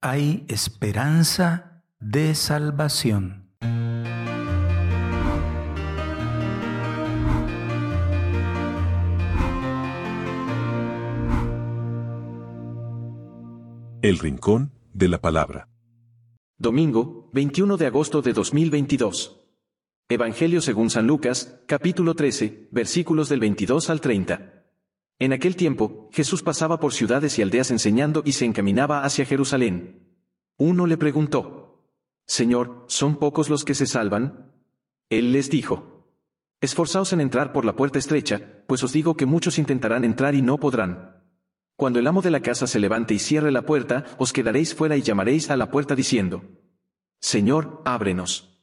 hay esperanza de salvación. El Rincón de la Palabra. Domingo, 21 de agosto de 2022. Evangelio según San Lucas, capítulo 13, versículos del 22 al 30. En aquel tiempo, Jesús pasaba por ciudades y aldeas enseñando y se encaminaba hacia Jerusalén. Uno le preguntó, Señor, ¿son pocos los que se salvan? Él les dijo, Esforzaos en entrar por la puerta estrecha, pues os digo que muchos intentarán entrar y no podrán. Cuando el amo de la casa se levante y cierre la puerta, os quedaréis fuera y llamaréis a la puerta diciendo, Señor, ábrenos.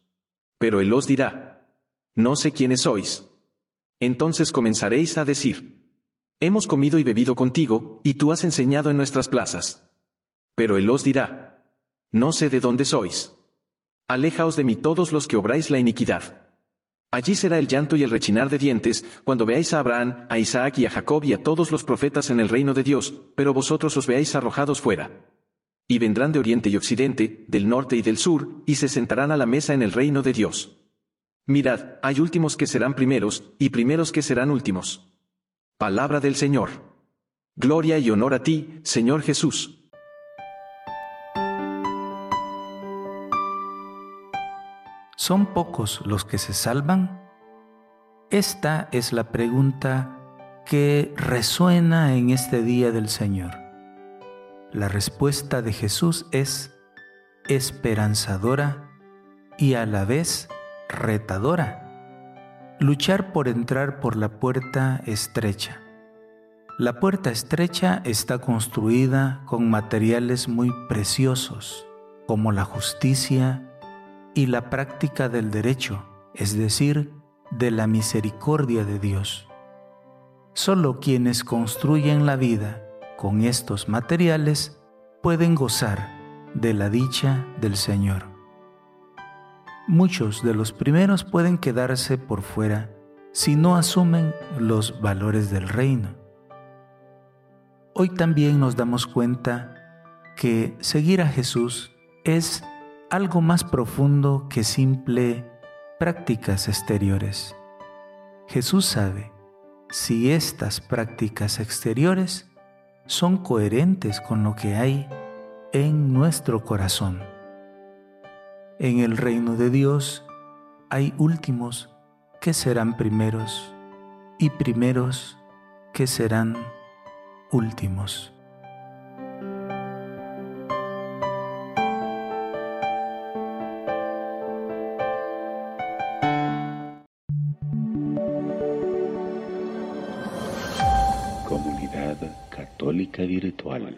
Pero él os dirá, No sé quiénes sois. Entonces comenzaréis a decir, Hemos comido y bebido contigo, y tú has enseñado en nuestras plazas. Pero él os dirá, No sé de dónde sois. Alejaos de mí todos los que obráis la iniquidad. Allí será el llanto y el rechinar de dientes, cuando veáis a Abraham, a Isaac y a Jacob y a todos los profetas en el reino de Dios, pero vosotros os veáis arrojados fuera. Y vendrán de oriente y occidente, del norte y del sur, y se sentarán a la mesa en el reino de Dios. Mirad, hay últimos que serán primeros, y primeros que serán últimos. Palabra del Señor. Gloria y honor a ti, Señor Jesús. ¿Son pocos los que se salvan? Esta es la pregunta que resuena en este día del Señor. La respuesta de Jesús es esperanzadora y a la vez retadora. Luchar por entrar por la puerta estrecha. La puerta estrecha está construida con materiales muy preciosos, como la justicia, y la práctica del derecho, es decir, de la misericordia de Dios. Solo quienes construyen la vida con estos materiales pueden gozar de la dicha del Señor. Muchos de los primeros pueden quedarse por fuera si no asumen los valores del reino. Hoy también nos damos cuenta que seguir a Jesús es algo más profundo que simple prácticas exteriores. Jesús sabe si estas prácticas exteriores son coherentes con lo que hay en nuestro corazón. En el reino de Dios hay últimos que serán primeros y primeros que serán últimos. Comunidad Católica Virtual.